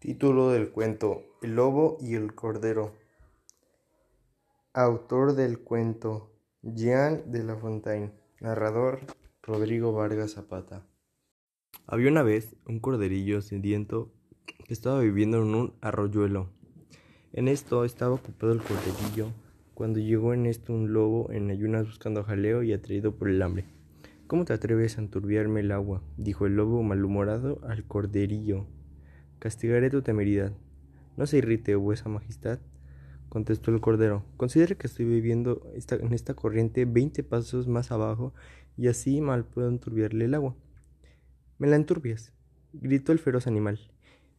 Título del cuento El lobo y el cordero. Autor del cuento Jean de La Fontaine. Narrador Rodrigo Vargas Zapata. Había una vez un corderillo sediento que estaba viviendo en un arroyuelo. En esto estaba ocupado el corderillo cuando llegó en esto un lobo en ayunas buscando jaleo y atraído por el hambre. ¿Cómo te atreves a enturbiarme el agua? dijo el lobo malhumorado al corderillo. Castigaré tu temeridad. No se irrite, vuesa majestad, contestó el cordero. Considere que estoy viviendo en esta corriente veinte pasos más abajo y así mal puedo enturbiarle el agua. Me la enturbias, gritó el feroz animal.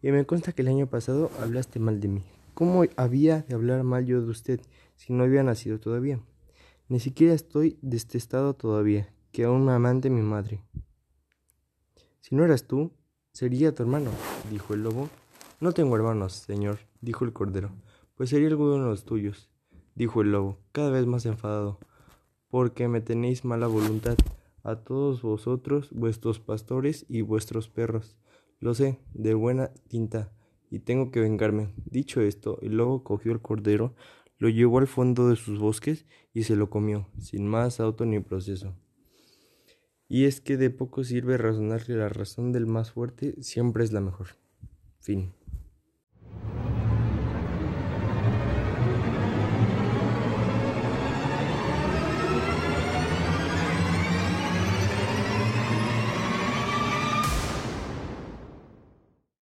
Y me consta que el año pasado hablaste mal de mí. ¿Cómo había de hablar mal yo de usted si no había nacido todavía? Ni siquiera estoy destestado todavía, que aún me amante mi madre. Si no eras tú, Sería tu hermano, dijo el lobo. No tengo hermanos, señor, dijo el cordero. Pues sería alguno de los tuyos, dijo el lobo, cada vez más enfadado, porque me tenéis mala voluntad, a todos vosotros, vuestros pastores y vuestros perros. Lo sé, de buena tinta, y tengo que vengarme. Dicho esto, el lobo cogió el cordero, lo llevó al fondo de sus bosques y se lo comió, sin más auto ni proceso. Y es que de poco sirve razonar que la razón del más fuerte siempre es la mejor. Fin.